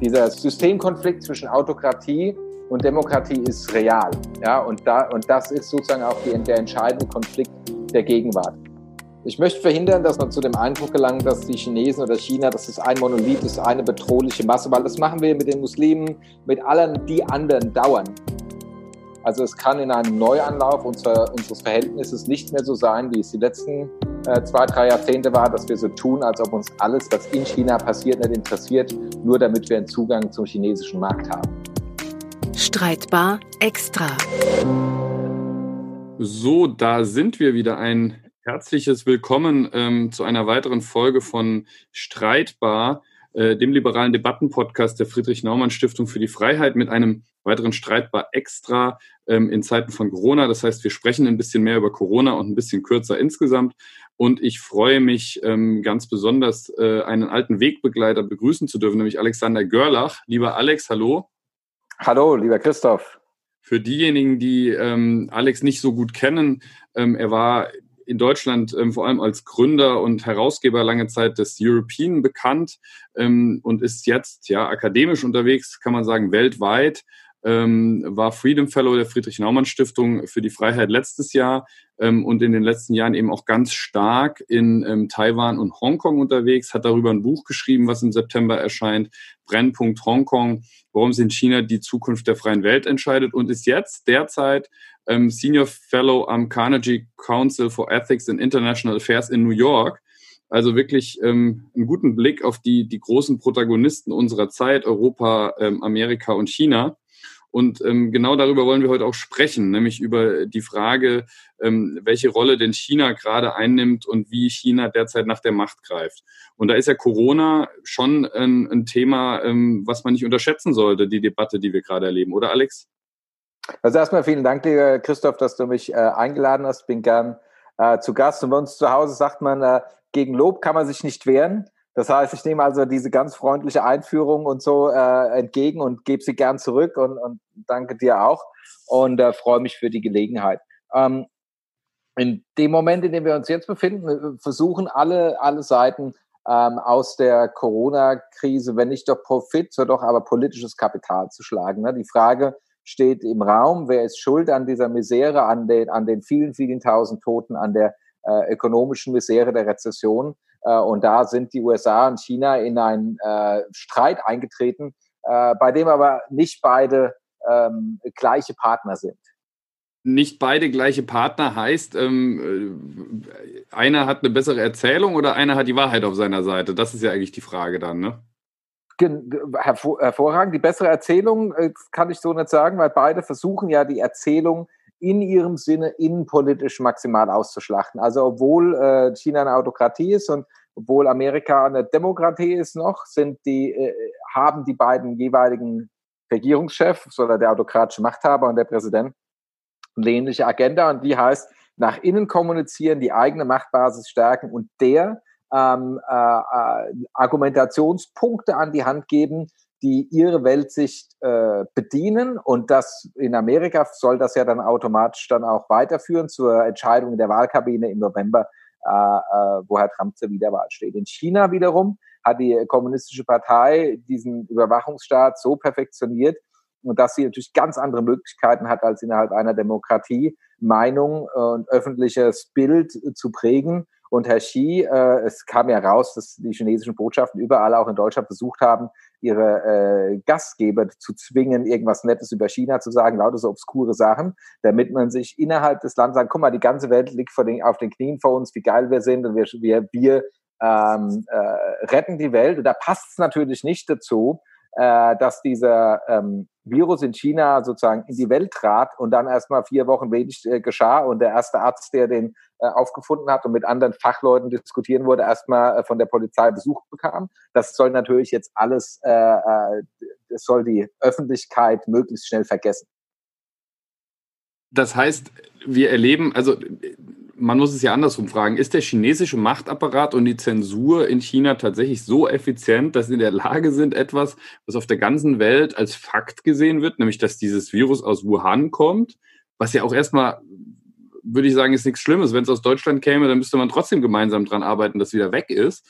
dieser Systemkonflikt zwischen Autokratie und Demokratie ist real. Ja, und, da, und das ist sozusagen auch die, der entscheidende Konflikt der Gegenwart. Ich möchte verhindern, dass man zu dem Eindruck gelangt, dass die Chinesen oder China, das ist ein Monolith, das ist eine bedrohliche Masse, weil das machen wir mit den Muslimen, mit allen die anderen dauern. Also es kann in einem Neuanlauf unserer, unseres Verhältnisses nicht mehr so sein, wie es die letzten äh, zwei, drei Jahrzehnte war, dass wir so tun, als ob uns alles, was in China passiert, nicht interessiert, nur damit wir einen Zugang zum chinesischen Markt haben. Streitbar extra. So, da sind wir wieder. Ein herzliches Willkommen ähm, zu einer weiteren Folge von Streitbar, äh, dem liberalen Debattenpodcast der Friedrich-Naumann-Stiftung für die Freiheit mit einem weiteren Streitbar extra ähm, in Zeiten von Corona. Das heißt, wir sprechen ein bisschen mehr über Corona und ein bisschen kürzer insgesamt. Und ich freue mich ähm, ganz besonders, äh, einen alten Wegbegleiter begrüßen zu dürfen, nämlich Alexander Görlach. Lieber Alex, hallo. Hallo, lieber Christoph. Für diejenigen, die ähm, Alex nicht so gut kennen, ähm, er war in Deutschland ähm, vor allem als Gründer und Herausgeber lange Zeit des European bekannt ähm, und ist jetzt ja akademisch unterwegs, kann man sagen, weltweit. Ähm, war Freedom Fellow der Friedrich-Naumann-Stiftung für die Freiheit letztes Jahr ähm, und in den letzten Jahren eben auch ganz stark in ähm, Taiwan und Hongkong unterwegs, hat darüber ein Buch geschrieben, was im September erscheint, Brennpunkt Hongkong, warum sich in China die Zukunft der freien Welt entscheidet und ist jetzt derzeit ähm, Senior Fellow am Carnegie Council for Ethics and International Affairs in New York. Also wirklich ähm, einen guten Blick auf die, die großen Protagonisten unserer Zeit, Europa, ähm, Amerika und China. Und ähm, genau darüber wollen wir heute auch sprechen, nämlich über die Frage, ähm, welche Rolle denn China gerade einnimmt und wie China derzeit nach der Macht greift. Und da ist ja Corona schon ein, ein Thema, ähm, was man nicht unterschätzen sollte, die Debatte, die wir gerade erleben, oder Alex? Also erstmal vielen Dank, lieber Christoph, dass du mich äh, eingeladen hast. Bin gern äh, zu Gast. Und bei uns zu Hause sagt man, äh, gegen Lob kann man sich nicht wehren. Das heißt, ich nehme also diese ganz freundliche Einführung und so äh, entgegen und gebe sie gern zurück und, und danke dir auch und äh, freue mich für die Gelegenheit. Ähm, in dem Moment, in dem wir uns jetzt befinden, äh, versuchen alle, alle Seiten ähm, aus der Corona-Krise, wenn nicht doch Profit, so doch aber politisches Kapital zu schlagen. Ne? Die Frage, steht im Raum. Wer ist schuld an dieser Misere, an den, an den vielen, vielen tausend Toten, an der äh, ökonomischen Misere der Rezession? Äh, und da sind die USA und China in einen äh, Streit eingetreten, äh, bei dem aber nicht beide ähm, gleiche Partner sind. Nicht beide gleiche Partner heißt, ähm, äh, einer hat eine bessere Erzählung oder einer hat die Wahrheit auf seiner Seite? Das ist ja eigentlich die Frage dann, ne? hervor, hervorragend. Die bessere Erzählung äh, kann ich so nicht sagen, weil beide versuchen ja die Erzählung in ihrem Sinne innenpolitisch maximal auszuschlachten. Also obwohl äh, China eine Autokratie ist und obwohl Amerika eine Demokratie ist noch, sind die, äh, haben die beiden jeweiligen Regierungschefs oder der autokratische Machthaber und der Präsident eine ähnliche Agenda und die heißt, nach innen kommunizieren, die eigene Machtbasis stärken und der ähm, äh, äh, Argumentationspunkte an die Hand geben, die ihre Weltsicht äh, bedienen. Und das in Amerika soll das ja dann automatisch dann auch weiterführen zur Entscheidung der Wahlkabine im November, äh, äh, wo Herr Trump zur Wiederwahl steht. In China wiederum hat die kommunistische Partei diesen Überwachungsstaat so perfektioniert, und dass sie natürlich ganz andere Möglichkeiten hat als innerhalb einer Demokratie, Meinung und öffentliches Bild zu prägen und Herr Xi, äh, es kam ja raus, dass die chinesischen Botschaften überall auch in Deutschland versucht haben, ihre äh, Gastgeber zu zwingen, irgendwas Nettes über China zu sagen, lauter so obskure Sachen, damit man sich innerhalb des Landes sagt, guck mal, die ganze Welt liegt vor den, auf den Knien vor uns, wie geil wir sind und wir, wir, wir ähm, äh, retten die Welt. Und da passt es natürlich nicht dazu, äh, dass dieser ähm, Virus in China sozusagen in die Welt trat und dann erstmal vier Wochen wenig äh, geschah und der erste Arzt, der den äh, aufgefunden hat und mit anderen Fachleuten diskutieren wurde, erstmal äh, von der Polizei Besuch bekam. Das soll natürlich jetzt alles, äh, äh, das soll die Öffentlichkeit möglichst schnell vergessen. Das heißt, wir erleben, also man muss es ja andersrum fragen, ist der chinesische Machtapparat und die Zensur in China tatsächlich so effizient, dass sie in der Lage sind, etwas, was auf der ganzen Welt als Fakt gesehen wird, nämlich dass dieses Virus aus Wuhan kommt, was ja auch erstmal, würde ich sagen, ist nichts Schlimmes. Wenn es aus Deutschland käme, dann müsste man trotzdem gemeinsam dran arbeiten, dass wieder weg ist.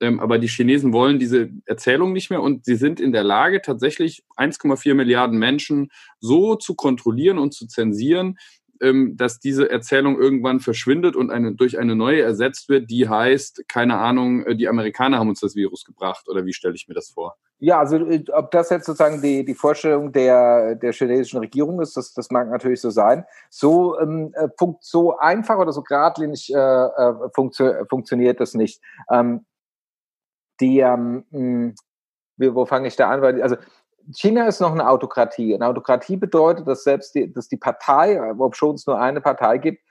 Ähm, aber die Chinesen wollen diese Erzählung nicht mehr und sie sind in der Lage, tatsächlich 1,4 Milliarden Menschen so zu kontrollieren und zu zensieren, ähm, dass diese Erzählung irgendwann verschwindet und eine, durch eine neue ersetzt wird, die heißt, keine Ahnung, äh, die Amerikaner haben uns das Virus gebracht oder wie stelle ich mir das vor? Ja, also äh, ob das jetzt sozusagen die, die Vorstellung der, der chinesischen Regierung ist, das, das mag natürlich so sein. So, ähm, äh, funkt, so einfach oder so geradlinig äh, funktio funktioniert das nicht. Ähm, die, ähm, hm, wo fange ich da an? Weil, also China ist noch eine Autokratie. Eine Autokratie bedeutet, dass selbst die, dass die Partei, ob schon es nur eine Partei gibt,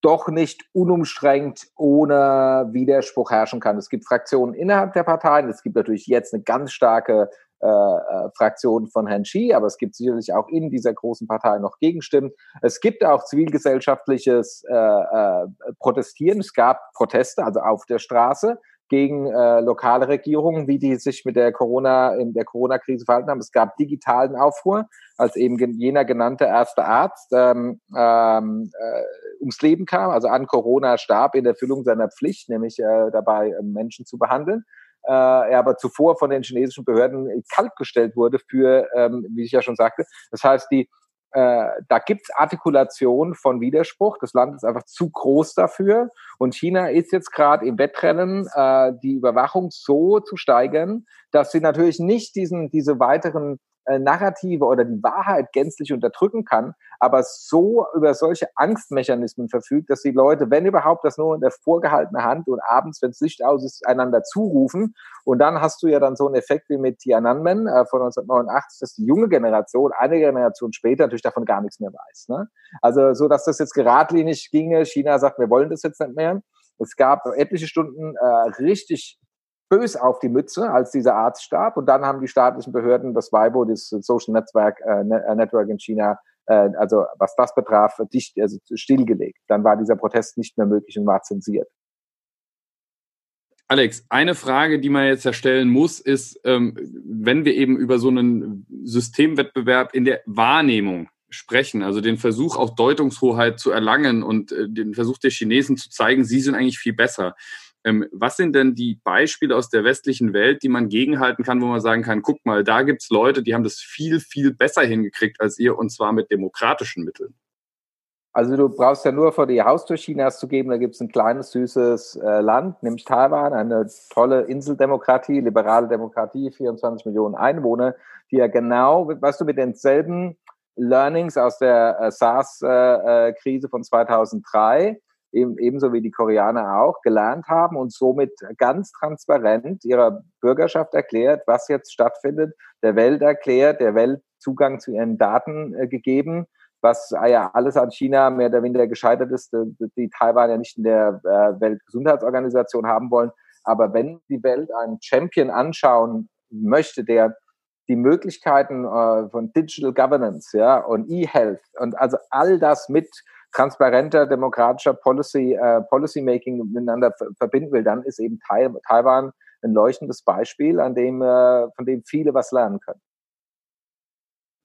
doch nicht unumstrengt ohne Widerspruch herrschen kann. Es gibt Fraktionen innerhalb der Parteien. Es gibt natürlich jetzt eine ganz starke äh, äh, Fraktion von Herrn Xi, aber es gibt sicherlich auch in dieser großen Partei noch Gegenstimmen. Es gibt auch zivilgesellschaftliches äh, äh, Protestieren. Es gab Proteste, also auf der Straße gegen äh, lokale Regierungen, wie die sich mit der Corona, in der Corona-Krise verhalten haben. Es gab digitalen Aufruhr, als eben jener genannte erste Arzt ähm, ähm, äh, ums Leben kam, also an Corona starb in Erfüllung seiner Pflicht, nämlich äh, dabei äh, Menschen zu behandeln. Äh, er aber zuvor von den chinesischen Behörden kaltgestellt wurde für, ähm, wie ich ja schon sagte. Das heißt, die äh, da gibt's Artikulation von Widerspruch. Das Land ist einfach zu groß dafür. Und China ist jetzt gerade im Wettrennen, äh, die Überwachung so zu steigern, dass sie natürlich nicht diesen, diese weiteren äh, Narrative oder die Wahrheit gänzlich unterdrücken kann, aber so über solche Angstmechanismen verfügt, dass die Leute, wenn überhaupt, das nur in der vorgehaltenen Hand und abends, wenn das Licht aus ist, einander zurufen. Und dann hast du ja dann so einen Effekt wie mit Tiananmen äh, von 1989, dass die junge Generation, eine Generation später, natürlich davon gar nichts mehr weiß. Ne? Also so, dass das jetzt geradlinig ginge. China sagt, wir wollen das jetzt nicht mehr. Es gab etliche Stunden äh, richtig bös auf die Mütze, als dieser Arzt starb. Und dann haben die staatlichen Behörden das Weibo, das Social Network, äh, äh, Network in China, äh, also was das betraf, dicht, also stillgelegt. Dann war dieser Protest nicht mehr möglich und war zensiert. Alex, eine Frage, die man jetzt ja stellen muss, ist, ähm, wenn wir eben über so einen Systemwettbewerb in der Wahrnehmung sprechen, also den Versuch auch Deutungshoheit zu erlangen und äh, den Versuch der Chinesen zu zeigen, sie sind eigentlich viel besser. Ähm, was sind denn die Beispiele aus der westlichen Welt, die man gegenhalten kann, wo man sagen kann, guck mal, da gibt's Leute, die haben das viel, viel besser hingekriegt als ihr und zwar mit demokratischen Mitteln? Also du brauchst ja nur vor die Haustür Chinas zu geben, da gibt's ein kleines, süßes äh, Land, nämlich Taiwan, eine tolle Inseldemokratie, liberale Demokratie, 24 Millionen Einwohner, die ja genau, weißt du, mit denselben Learnings aus der äh, SARS-Krise äh, äh von 2003 eben, ebenso wie die Koreaner auch, gelernt haben und somit ganz transparent ihrer Bürgerschaft erklärt, was jetzt stattfindet, der Welt erklärt, der Welt Zugang zu ihren Daten äh, gegeben, was ah ja alles an China mehr oder weniger gescheitert ist, die, die Taiwan ja nicht in der äh, Weltgesundheitsorganisation haben wollen. Aber wenn die Welt einen Champion anschauen möchte, der die Möglichkeiten äh, von Digital Governance, ja, und E-Health und also all das mit transparenter demokratischer Policy, äh, Policy Making miteinander verbinden will, dann ist eben Taiwan ein leuchtendes Beispiel, an dem, äh, von dem viele was lernen können.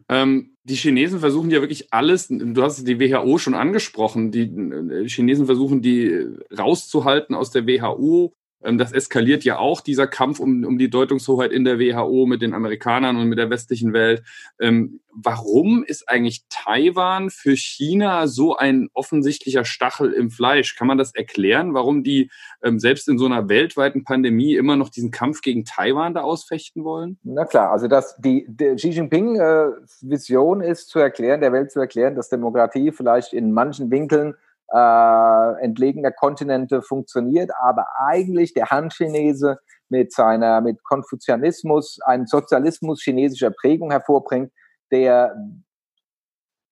Ähm, die Chinesen versuchen ja wirklich alles, du hast die WHO schon angesprochen, die äh, Chinesen versuchen die rauszuhalten aus der WHO, das eskaliert ja auch, dieser Kampf um, um die Deutungshoheit in der WHO mit den Amerikanern und mit der westlichen Welt. Ähm, warum ist eigentlich Taiwan für China so ein offensichtlicher Stachel im Fleisch? Kann man das erklären, warum die ähm, selbst in so einer weltweiten Pandemie immer noch diesen Kampf gegen Taiwan da ausfechten wollen? Na klar, also dass die, die Xi Jinping äh, Vision ist zu erklären, der Welt zu erklären, dass Demokratie vielleicht in manchen Winkeln äh, entlegener Kontinente funktioniert, aber eigentlich der Han-Chinese mit seiner, mit Konfuzianismus, einen Sozialismus chinesischer Prägung hervorbringt, der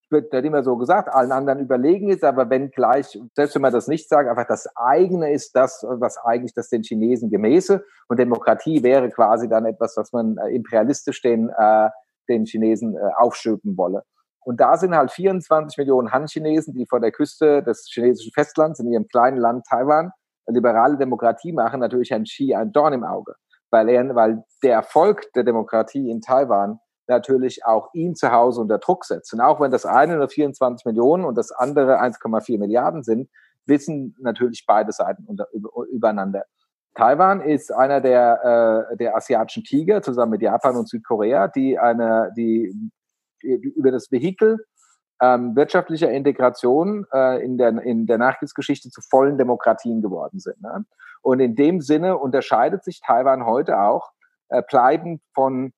wird nicht immer so gesagt, allen anderen überlegen ist, aber wenn gleich, selbst wenn man das nicht sagt, einfach das eigene ist das, was eigentlich das den Chinesen gemäße und Demokratie wäre quasi dann etwas, was man äh, imperialistisch den, äh, den Chinesen äh, aufschöpen wolle. Und da sind halt 24 Millionen Han-Chinesen, die vor der Küste des chinesischen Festlands in ihrem kleinen Land Taiwan liberale Demokratie machen, natürlich Herrn Xi ein Dorn im Auge. Weil, er, weil der Erfolg der Demokratie in Taiwan natürlich auch ihn zu Hause unter Druck setzt. Und auch wenn das eine nur 24 Millionen und das andere 1,4 Milliarden sind, wissen natürlich beide Seiten unter, übereinander. Taiwan ist einer der, äh, der asiatischen Tiger zusammen mit Japan und Südkorea, die eine, die, über das Vehikel ähm, wirtschaftlicher Integration äh, in, der, in der Nachkriegsgeschichte zu vollen Demokratien geworden sind. Ne? Und in dem Sinne unterscheidet sich Taiwan heute auch äh, bleibend von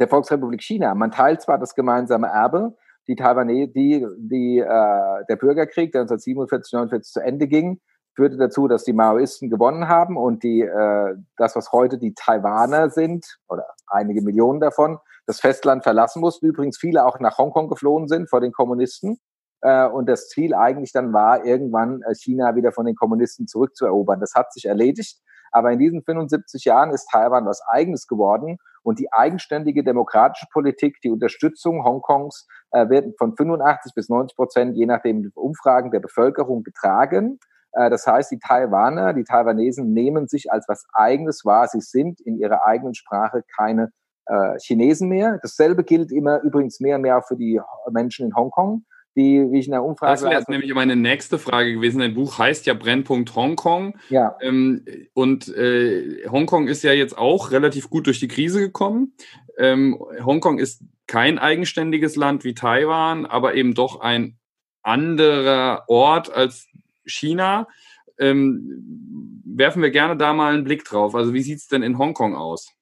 der Volksrepublik China. Man teilt zwar das gemeinsame Erbe, die Taiwanese, die, die, äh, der Bürgerkrieg, der 1947, 49 zu Ende ging, führte dazu, dass die Maoisten gewonnen haben und die, äh, das, was heute die Taiwaner sind, oder einige Millionen davon, das Festland verlassen mussten. Übrigens viele auch nach Hongkong geflohen sind vor den Kommunisten. Äh, und das Ziel eigentlich dann war, irgendwann äh, China wieder von den Kommunisten zurückzuerobern. Das hat sich erledigt. Aber in diesen 75 Jahren ist Taiwan was Eigenes geworden und die eigenständige demokratische Politik, die Unterstützung Hongkongs äh, wird von 85 bis 90 Prozent, je nachdem Umfragen der Bevölkerung getragen. Das heißt, die Taiwaner, die Taiwanesen nehmen sich als was Eigenes wahr. Sie sind in ihrer eigenen Sprache keine äh, Chinesen mehr. Dasselbe gilt immer übrigens mehr und mehr für die Menschen in Hongkong die, wie ich in der Umfrage. Das wäre jetzt nämlich meine nächste Frage gewesen. Dein Buch heißt ja Brennpunkt Hongkong. Ja. Ähm, und äh, Hongkong ist ja jetzt auch relativ gut durch die Krise gekommen. Ähm, Hongkong ist kein eigenständiges Land wie Taiwan, aber eben doch ein anderer Ort als China. Ähm, werfen wir gerne da mal einen Blick drauf. Also wie sieht es denn in Hongkong aus?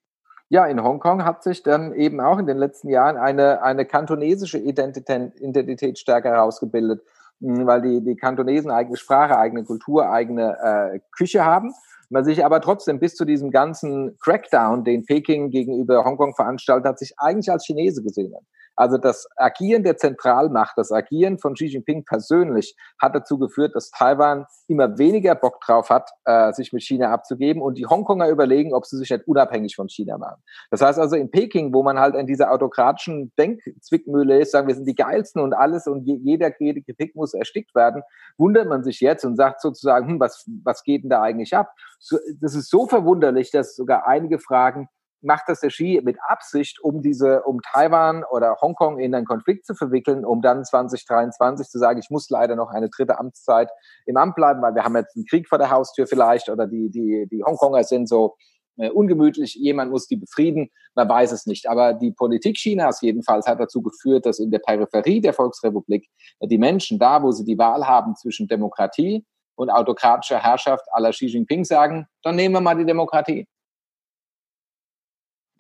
Ja, in Hongkong hat sich dann eben auch in den letzten Jahren eine, eine kantonesische Identität, Identität stärker herausgebildet, hm, weil die, die Kantonesen eigene Sprache, eigene Kultur, eigene äh, Küche haben. Man sich aber trotzdem bis zu diesem ganzen Crackdown, den Peking gegenüber Hongkong veranstaltet hat, sich eigentlich als Chinese gesehen hat. Also das Agieren der Zentralmacht, das Agieren von Xi Jinping persönlich hat dazu geführt, dass Taiwan immer weniger Bock drauf hat, äh, sich mit China abzugeben und die Hongkonger überlegen, ob sie sich nicht unabhängig von China machen. Das heißt also in Peking, wo man halt in dieser autokratischen Denkzwickmühle ist, sagen wir sind die geilsten und alles und jeder, jede Kritik muss erstickt werden, wundert man sich jetzt und sagt sozusagen, hm, was, was geht denn da eigentlich ab? So, das ist so verwunderlich, dass sogar einige fragen, macht das der Xi mit Absicht, um diese, um Taiwan oder Hongkong in einen Konflikt zu verwickeln, um dann 2023 zu sagen, ich muss leider noch eine dritte Amtszeit im Amt bleiben, weil wir haben jetzt einen Krieg vor der Haustür vielleicht oder die, die, die Hongkonger sind so äh, ungemütlich, jemand muss die befrieden, man weiß es nicht. Aber die Politik Chinas jedenfalls hat dazu geführt, dass in der Peripherie der Volksrepublik die Menschen da, wo sie die Wahl haben zwischen Demokratie und autokratischer Herrschaft aller Xi Jinping sagen, dann nehmen wir mal die Demokratie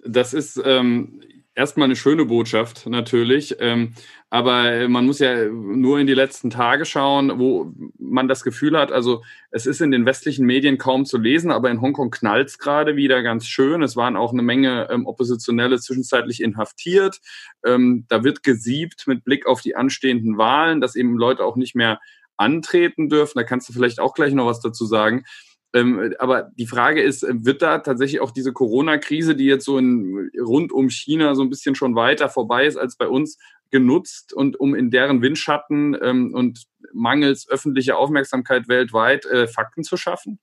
das ist ähm, erstmal eine schöne Botschaft natürlich, ähm, aber man muss ja nur in die letzten Tage schauen, wo man das Gefühl hat, also es ist in den westlichen Medien kaum zu lesen, aber in Hongkong knallt es gerade wieder ganz schön. Es waren auch eine Menge ähm, Oppositionelle zwischenzeitlich inhaftiert. Ähm, da wird gesiebt mit Blick auf die anstehenden Wahlen, dass eben Leute auch nicht mehr antreten dürfen. Da kannst du vielleicht auch gleich noch was dazu sagen. Ähm, aber die Frage ist, äh, wird da tatsächlich auch diese Corona-Krise, die jetzt so in, rund um China so ein bisschen schon weiter vorbei ist als bei uns, genutzt und um in deren Windschatten ähm, und mangels öffentlicher Aufmerksamkeit weltweit äh, Fakten zu schaffen?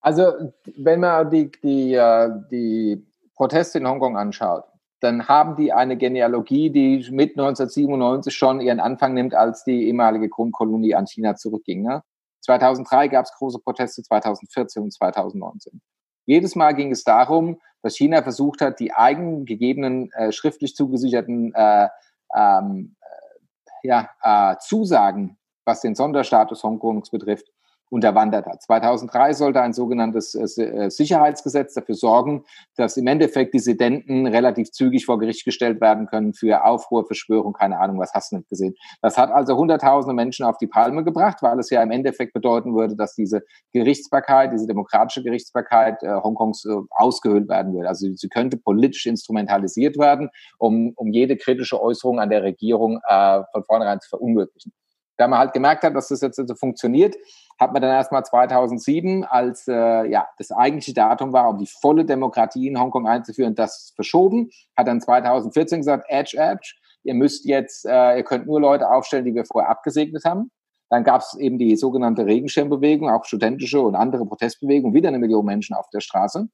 Also wenn man die, die, äh, die Proteste in Hongkong anschaut, dann haben die eine Genealogie, die mit 1997 schon ihren Anfang nimmt, als die ehemalige Grundkolonie an China zurückging. Ne? 2003 gab es große Proteste, 2014 und 2019. Jedes Mal ging es darum, dass China versucht hat, die eigenen gegebenen äh, schriftlich zugesicherten äh, ähm, äh, ja, äh, Zusagen, was den Sonderstatus Hongkongs betrifft, unterwandert hat. 2003 sollte ein sogenanntes äh, äh, Sicherheitsgesetz dafür sorgen, dass im Endeffekt Dissidenten relativ zügig vor Gericht gestellt werden können für Aufruhr, Verschwörung, keine Ahnung, was hast du nicht gesehen. Das hat also hunderttausende Menschen auf die Palme gebracht, weil es ja im Endeffekt bedeuten würde, dass diese Gerichtsbarkeit, diese demokratische Gerichtsbarkeit äh, Hongkongs äh, ausgehöhlt werden würde. Also sie könnte politisch instrumentalisiert werden, um, um jede kritische Äußerung an der Regierung äh, von vornherein zu verunmöglichen. Da man halt gemerkt hat, dass das jetzt so also funktioniert, hat man dann erstmal 2007, als äh, ja das eigentliche Datum war, um die volle Demokratie in Hongkong einzuführen, das verschoben. Hat dann 2014 gesagt, Edge, Edge, ihr müsst jetzt, äh, ihr könnt nur Leute aufstellen, die wir vorher abgesegnet haben. Dann gab es eben die sogenannte Regenschirmbewegung, auch studentische und andere Protestbewegungen, wieder eine Million Menschen auf der Straße.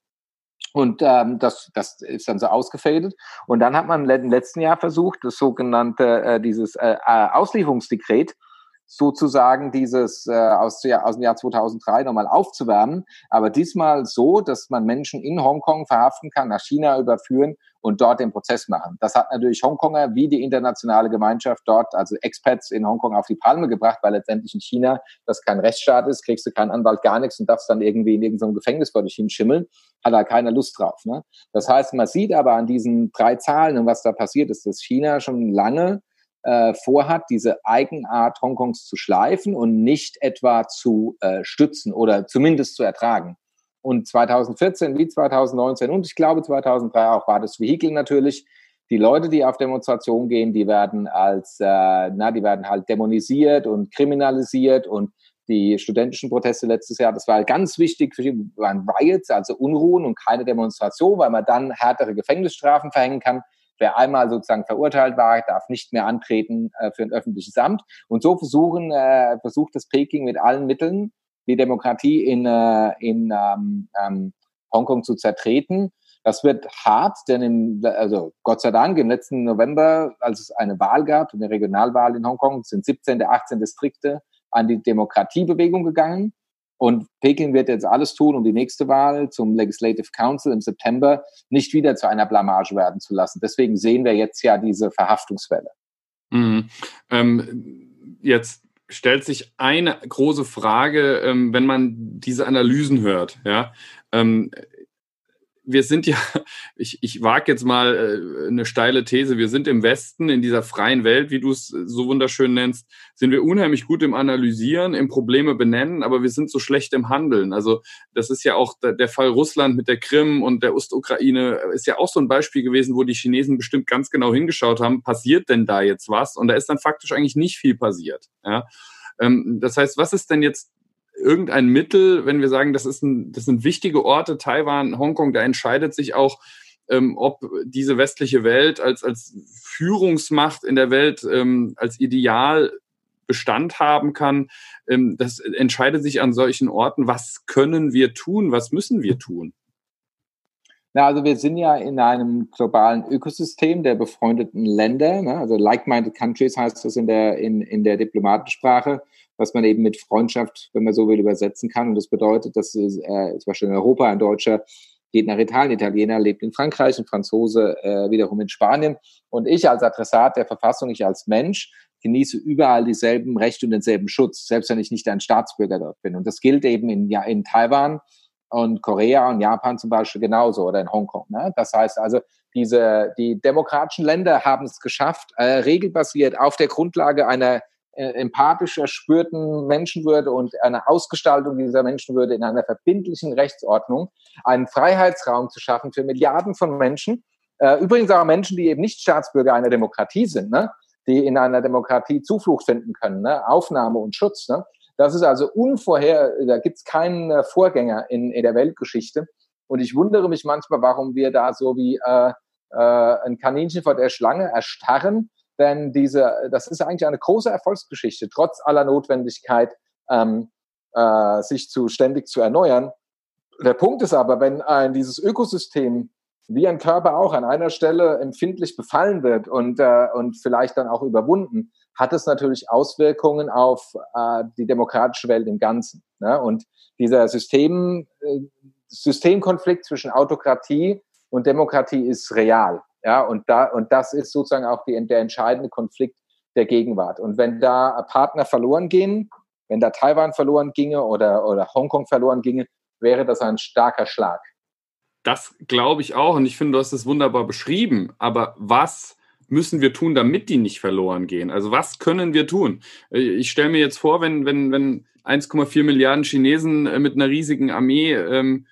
Und ähm, das, das ist dann so ausgefadet. Und dann hat man im letzten Jahr versucht, das sogenannte, äh, dieses äh, Auslieferungsdekret sozusagen dieses äh, aus, aus dem Jahr 2003 nochmal aufzuwärmen, aber diesmal so, dass man Menschen in Hongkong verhaften kann, nach China überführen und dort den Prozess machen. Das hat natürlich Hongkonger wie die internationale Gemeinschaft dort, also Expats in Hongkong auf die Palme gebracht, weil letztendlich in China das kein Rechtsstaat ist, kriegst du keinen Anwalt, gar nichts und darfst dann irgendwie in irgendeinem Gefängnis vor dich hinschimmeln, hat da keiner Lust drauf. Ne? Das heißt, man sieht aber an diesen drei Zahlen und was da passiert ist, dass China schon lange äh, vorhat, diese Eigenart Hongkongs zu schleifen und nicht etwa zu äh, stützen oder zumindest zu ertragen. Und 2014 wie 2019 und ich glaube 2003 auch war das Vehikel natürlich. Die Leute, die auf Demonstrationen gehen, die werden als, äh, na, die werden halt dämonisiert und kriminalisiert und die studentischen Proteste letztes Jahr, das war halt ganz wichtig, waren Riots, also Unruhen und keine Demonstration, weil man dann härtere Gefängnisstrafen verhängen kann. Wer einmal sozusagen verurteilt war, darf nicht mehr antreten äh, für ein öffentliches Amt. Und so versuchen, äh, versucht das Peking mit allen Mitteln, die Demokratie in, äh, in ähm, ähm, Hongkong zu zertreten. Das wird hart, denn im, also Gott sei Dank im letzten November, als es eine Wahl gab, eine Regionalwahl in Hongkong, sind 17 der 18 Distrikte an die Demokratiebewegung gegangen. Und Peking wird jetzt alles tun, um die nächste Wahl zum Legislative Council im September nicht wieder zu einer Blamage werden zu lassen. Deswegen sehen wir jetzt ja diese Verhaftungswelle. Mhm. Ähm, jetzt stellt sich eine große Frage, ähm, wenn man diese Analysen hört. Ja, ähm, wir sind ja, ich, ich wage jetzt mal äh, eine steile These, wir sind im Westen, in dieser freien Welt, wie du es so wunderschön nennst, sind wir unheimlich gut im Analysieren, im Probleme benennen, aber wir sind so schlecht im Handeln. Also das ist ja auch der Fall Russland mit der Krim und der Ostukraine, ist ja auch so ein Beispiel gewesen, wo die Chinesen bestimmt ganz genau hingeschaut haben, passiert denn da jetzt was? Und da ist dann faktisch eigentlich nicht viel passiert. Ja? Ähm, das heißt, was ist denn jetzt irgendein Mittel, wenn wir sagen, das, ist ein, das sind wichtige Orte, Taiwan, Hongkong, da entscheidet sich auch, ähm, ob diese westliche Welt als, als Führungsmacht in der Welt, ähm, als Ideal Bestand haben kann. Ähm, das entscheidet sich an solchen Orten, was können wir tun, was müssen wir tun? Na, also wir sind ja in einem globalen Ökosystem der befreundeten Länder, ne? also like-minded countries heißt das in der, in, in der Diplomatensprache was man eben mit Freundschaft, wenn man so will, übersetzen kann. Und das bedeutet, dass äh, zum Beispiel in Europa ein Deutscher geht nach Italien, Italiener lebt in Frankreich, ein Franzose äh, wiederum in Spanien. Und ich als Adressat der Verfassung, ich als Mensch, genieße überall dieselben Rechte und denselben Schutz, selbst wenn ich nicht ein Staatsbürger dort bin. Und das gilt eben in, in Taiwan und Korea und Japan zum Beispiel genauso oder in Hongkong. Ne? Das heißt also, diese, die demokratischen Länder haben es geschafft, äh, regelbasiert auf der Grundlage einer äh, empathisch erspürten Menschenwürde und einer Ausgestaltung dieser Menschenwürde in einer verbindlichen Rechtsordnung einen Freiheitsraum zu schaffen für Milliarden von Menschen. Äh, übrigens auch Menschen, die eben nicht Staatsbürger einer Demokratie sind, ne? die in einer Demokratie Zuflucht finden können, ne? Aufnahme und Schutz. Ne? Das ist also unvorher, da gibt es keinen äh, Vorgänger in, in der Weltgeschichte. Und ich wundere mich manchmal, warum wir da so wie äh, äh, ein Kaninchen vor der Schlange erstarren denn diese, das ist eigentlich eine große Erfolgsgeschichte, trotz aller Notwendigkeit, ähm, äh, sich zu ständig zu erneuern. Der Punkt ist aber, wenn ein dieses Ökosystem wie ein Körper auch an einer Stelle empfindlich befallen wird und, äh, und vielleicht dann auch überwunden, hat es natürlich Auswirkungen auf äh, die demokratische Welt im Ganzen. Ne? Und dieser System, äh, Systemkonflikt zwischen Autokratie und Demokratie ist real. Ja, und da, und das ist sozusagen auch die, der entscheidende Konflikt der Gegenwart. Und wenn da Partner verloren gehen, wenn da Taiwan verloren ginge oder, oder Hongkong verloren ginge, wäre das ein starker Schlag. Das glaube ich auch. Und ich finde, du hast es wunderbar beschrieben. Aber was müssen wir tun, damit die nicht verloren gehen? Also was können wir tun? Ich stelle mir jetzt vor, wenn, wenn, wenn 1,4 Milliarden Chinesen äh, mit einer riesigen Armee ähm,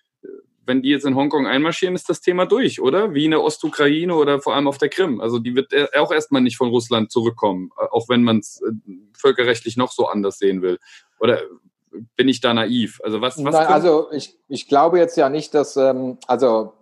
wenn die jetzt in Hongkong einmarschieren, ist das Thema durch, oder? Wie in der Ostukraine oder vor allem auf der Krim. Also die wird auch erstmal nicht von Russland zurückkommen, äh, auch wenn man es äh, völkerrechtlich noch so anders sehen will. Oder bin ich da naiv? Also was? was Nein, also ich, ich glaube jetzt ja nicht, dass ähm, also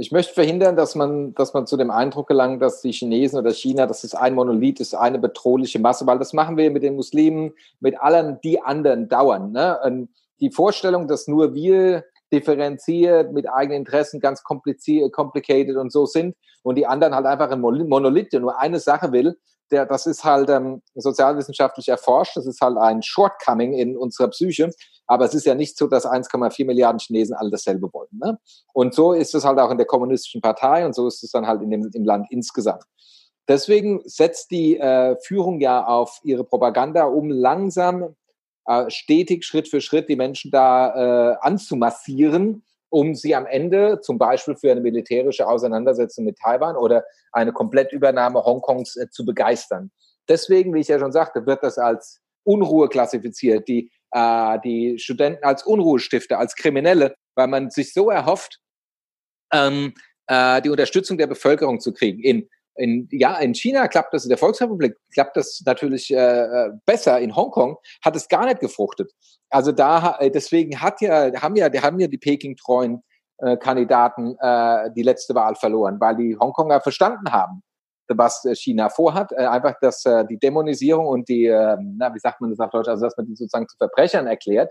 ich möchte verhindern, dass man, dass man zu dem Eindruck gelangt, dass die Chinesen oder China, das ist ein Monolith, ist eine bedrohliche Masse, weil das machen wir mit den Muslimen, mit allen die anderen dauern. Ne? Und die Vorstellung, dass nur wir differenziert, mit eigenen Interessen, ganz kompliziert, complicated und so sind und die anderen halt einfach ein Monolith, der nur eine Sache will, der, das ist halt ähm, sozialwissenschaftlich erforscht, das ist halt ein Shortcoming in unserer Psyche, aber es ist ja nicht so, dass 1,4 Milliarden Chinesen alle dasselbe wollen. Ne? Und so ist es halt auch in der kommunistischen Partei und so ist es dann halt in dem, im Land insgesamt. Deswegen setzt die äh, Führung ja auf ihre Propaganda, um langsam, äh, stetig, Schritt für Schritt die Menschen da äh, anzumassieren, um sie am Ende zum Beispiel für eine militärische Auseinandersetzung mit Taiwan oder eine Komplettübernahme Hongkongs äh, zu begeistern. Deswegen, wie ich ja schon sagte, wird das als Unruhe klassifiziert, die, äh, die Studenten als Unruhestifter, als Kriminelle, weil man sich so erhofft, ähm, äh, die Unterstützung der Bevölkerung zu kriegen. In, in, ja, in China klappt das, in der Volksrepublik klappt das natürlich äh, äh besser. In Hongkong hat es gar nicht gefruchtet. Also da, äh, deswegen hat ja, haben ja, haben ja die Peking-treuen äh, Kandidaten äh, die letzte Wahl verloren, weil die Hongkonger verstanden haben, was äh, China vorhat. Äh, einfach, dass äh, die Dämonisierung und die, äh, na, wie sagt man das auf Deutsch, also dass man die sozusagen zu Verbrechern erklärt,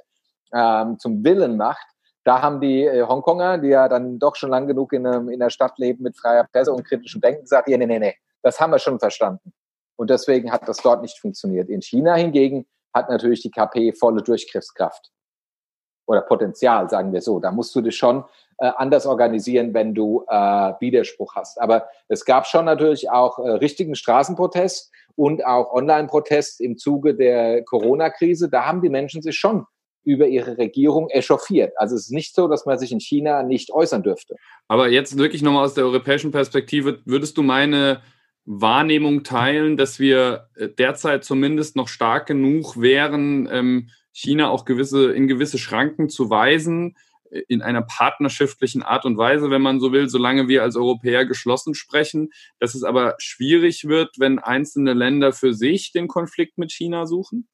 ähm, zum Willen macht. Da haben die äh, Hongkonger, die ja dann doch schon lang genug in, ähm, in der Stadt leben mit freier Presse und kritischem Denken, gesagt, ja, nee, nee, nee, das haben wir schon verstanden. Und deswegen hat das dort nicht funktioniert. In China hingegen hat natürlich die KP volle Durchgriffskraft oder Potenzial, sagen wir so. Da musst du dich schon äh, anders organisieren, wenn du äh, Widerspruch hast. Aber es gab schon natürlich auch äh, richtigen Straßenprotest und auch Online-Protest im Zuge der Corona-Krise. Da haben die Menschen sich schon über ihre Regierung echauffiert. Also es ist nicht so, dass man sich in China nicht äußern dürfte. Aber jetzt wirklich nochmal aus der europäischen Perspektive, würdest du meine Wahrnehmung teilen, dass wir äh, derzeit zumindest noch stark genug wären, ähm, China auch gewisse, in gewisse Schranken zu weisen, äh, in einer partnerschaftlichen Art und Weise, wenn man so will, solange wir als Europäer geschlossen sprechen, dass es aber schwierig wird, wenn einzelne Länder für sich den Konflikt mit China suchen?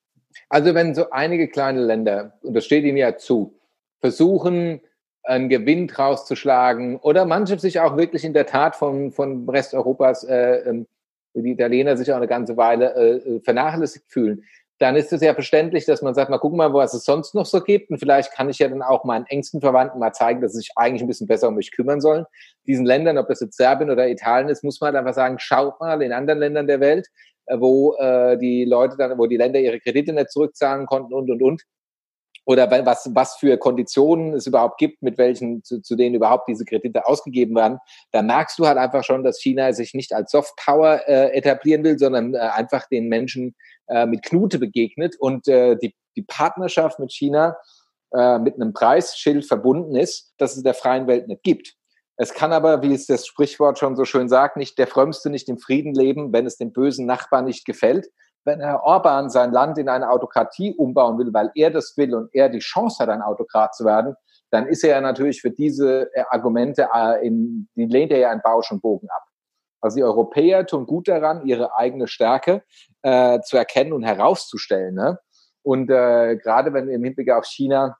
Also wenn so einige kleine Länder, und das steht ihnen ja zu, versuchen, einen Gewinn draus zu schlagen oder manche sich auch wirklich in der Tat von, von Rest Europas, äh, ähm, die Italiener sich auch eine ganze Weile äh, äh, vernachlässigt fühlen, dann ist es ja verständlich, dass man sagt, mal gucken mal, was es sonst noch so gibt und vielleicht kann ich ja dann auch meinen engsten Verwandten mal zeigen, dass sie sich eigentlich ein bisschen besser um mich kümmern sollen. Diesen Ländern, ob das jetzt Serbien oder Italien ist, muss man halt einfach sagen, schaut mal in anderen Ländern der Welt, wo äh, die Leute dann, wo die Länder ihre Kredite nicht zurückzahlen konnten und und und oder was, was für Konditionen es überhaupt gibt, mit welchen, zu, zu denen überhaupt diese Kredite ausgegeben werden, da merkst du halt einfach schon, dass China sich nicht als Soft Power äh, etablieren will, sondern äh, einfach den Menschen äh, mit Knute begegnet und äh, die, die Partnerschaft mit China äh, mit einem Preisschild verbunden ist, dass es der freien Welt nicht gibt. Es kann aber, wie es das Sprichwort schon so schön sagt, nicht der Frömmste nicht im Frieden leben, wenn es dem bösen Nachbarn nicht gefällt wenn Herr Orban sein Land in eine Autokratie umbauen will, weil er das will und er die Chance hat, ein Autokrat zu werden, dann ist er ja natürlich für diese äh, Argumente, äh, in, die lehnt er ja einen Bausch und Bogen ab. Also die Europäer tun gut daran, ihre eigene Stärke äh, zu erkennen und herauszustellen. Ne? Und äh, gerade wenn im Hinblick auf China,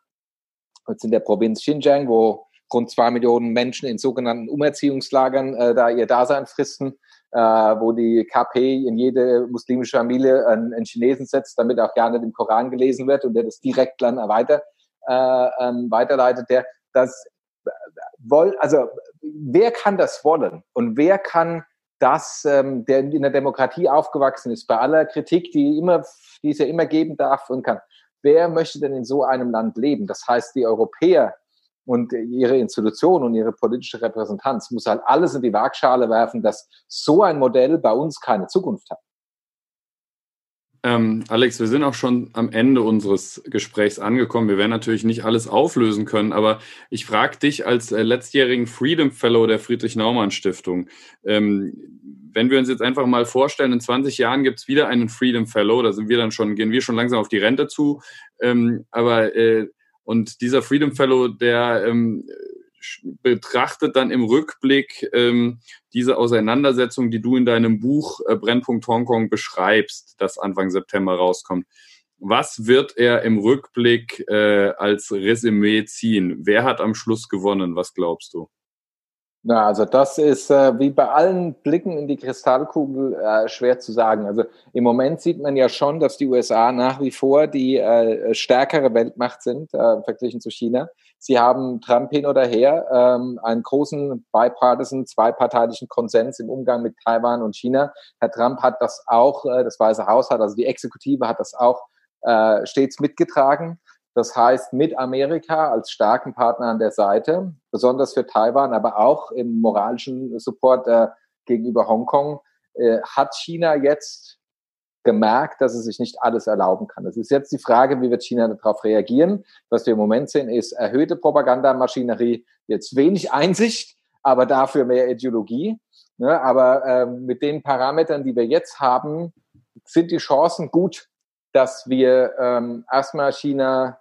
jetzt in der Provinz Xinjiang, wo rund zwei Millionen Menschen in sogenannten Umerziehungslagern äh, da ihr Dasein fristen, äh, wo die KP in jede muslimische Familie einen, einen, Chinesen setzt, damit auch gerne dem Koran gelesen wird und der das direkt dann weiter äh, ähm, weiterleitet, der das äh, woll, also wer kann das wollen und wer kann das, ähm, der in der Demokratie aufgewachsen ist, bei aller Kritik, die immer, die es ja immer geben darf und kann, wer möchte denn in so einem Land leben? Das heißt, die Europäer und ihre Institution und ihre politische Repräsentanz muss halt alles in die Waagschale werfen, dass so ein Modell bei uns keine Zukunft hat. Ähm, Alex, wir sind auch schon am Ende unseres Gesprächs angekommen. Wir werden natürlich nicht alles auflösen können, aber ich frage dich als äh, letztjährigen Freedom Fellow der Friedrich-Naumann-Stiftung, ähm, wenn wir uns jetzt einfach mal vorstellen, in 20 Jahren gibt es wieder einen Freedom Fellow, da sind wir dann schon, gehen wir schon langsam auf die Rente zu, ähm, aber äh, und dieser Freedom Fellow, der ähm, betrachtet dann im Rückblick ähm, diese Auseinandersetzung, die du in deinem Buch äh, Brennpunkt Hongkong beschreibst, das Anfang September rauskommt. Was wird er im Rückblick äh, als Resümee ziehen? Wer hat am Schluss gewonnen? Was glaubst du? Na, also das ist äh, wie bei allen Blicken in die Kristallkugel äh, schwer zu sagen. Also im Moment sieht man ja schon, dass die USA nach wie vor die äh, stärkere Weltmacht sind, äh, verglichen zu China. Sie haben Trump hin oder her ähm, einen großen bipartisan, zweiparteilichen Konsens im Umgang mit Taiwan und China. Herr Trump hat das auch, äh, das Weiße Haus hat, also die Exekutive hat das auch äh, stets mitgetragen. Das heißt, mit Amerika als starken Partner an der Seite, besonders für Taiwan, aber auch im moralischen Support äh, gegenüber Hongkong, äh, hat China jetzt gemerkt, dass es sich nicht alles erlauben kann. Es ist jetzt die Frage, wie wird China darauf reagieren. Was wir im Moment sehen, ist erhöhte Propagandamaschinerie, jetzt wenig Einsicht, aber dafür mehr Ideologie. Ne, aber äh, mit den Parametern, die wir jetzt haben, sind die Chancen gut, dass wir ähm, erstmal China,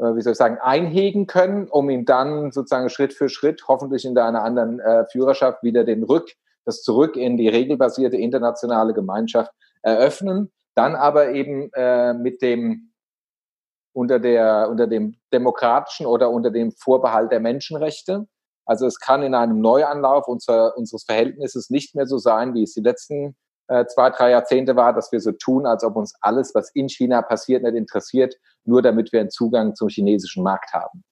wie soll ich sagen, einhegen können, um ihm dann sozusagen Schritt für Schritt, hoffentlich in einer anderen äh, Führerschaft, wieder den Rück, das zurück in die regelbasierte internationale Gemeinschaft eröffnen, dann aber eben äh, mit dem unter der unter dem demokratischen oder unter dem Vorbehalt der Menschenrechte. Also es kann in einem Neuanlauf unser, unseres Verhältnisses nicht mehr so sein, wie es die letzten äh, zwei, drei Jahrzehnte war, dass wir so tun, als ob uns alles, was in China passiert, nicht interessiert, nur damit wir einen Zugang zum chinesischen Markt haben.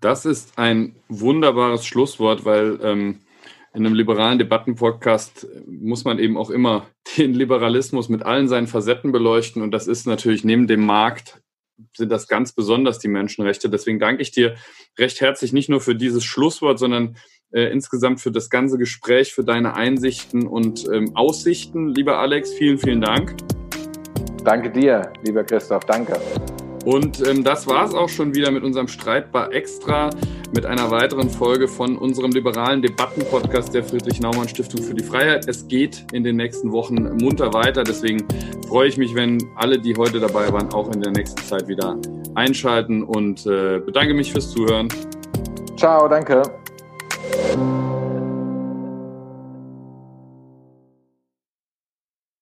Das ist ein wunderbares Schlusswort, weil ähm, in einem liberalen Debattenpodcast muss man eben auch immer den Liberalismus mit allen seinen Facetten beleuchten. Und das ist natürlich neben dem Markt sind das ganz besonders die Menschenrechte. Deswegen danke ich dir recht herzlich nicht nur für dieses Schlusswort, sondern äh, insgesamt für das ganze Gespräch, für deine Einsichten und ähm, Aussichten. Lieber Alex, vielen, vielen Dank. Danke dir, lieber Christoph. Danke. Und ähm, das war es auch schon wieder mit unserem Streitbar Extra, mit einer weiteren Folge von unserem liberalen Debattenpodcast der Friedrich-Naumann-Stiftung für die Freiheit. Es geht in den nächsten Wochen munter weiter. Deswegen freue ich mich, wenn alle, die heute dabei waren, auch in der nächsten Zeit wieder einschalten und äh, bedanke mich fürs Zuhören. Ciao, danke. Thank you.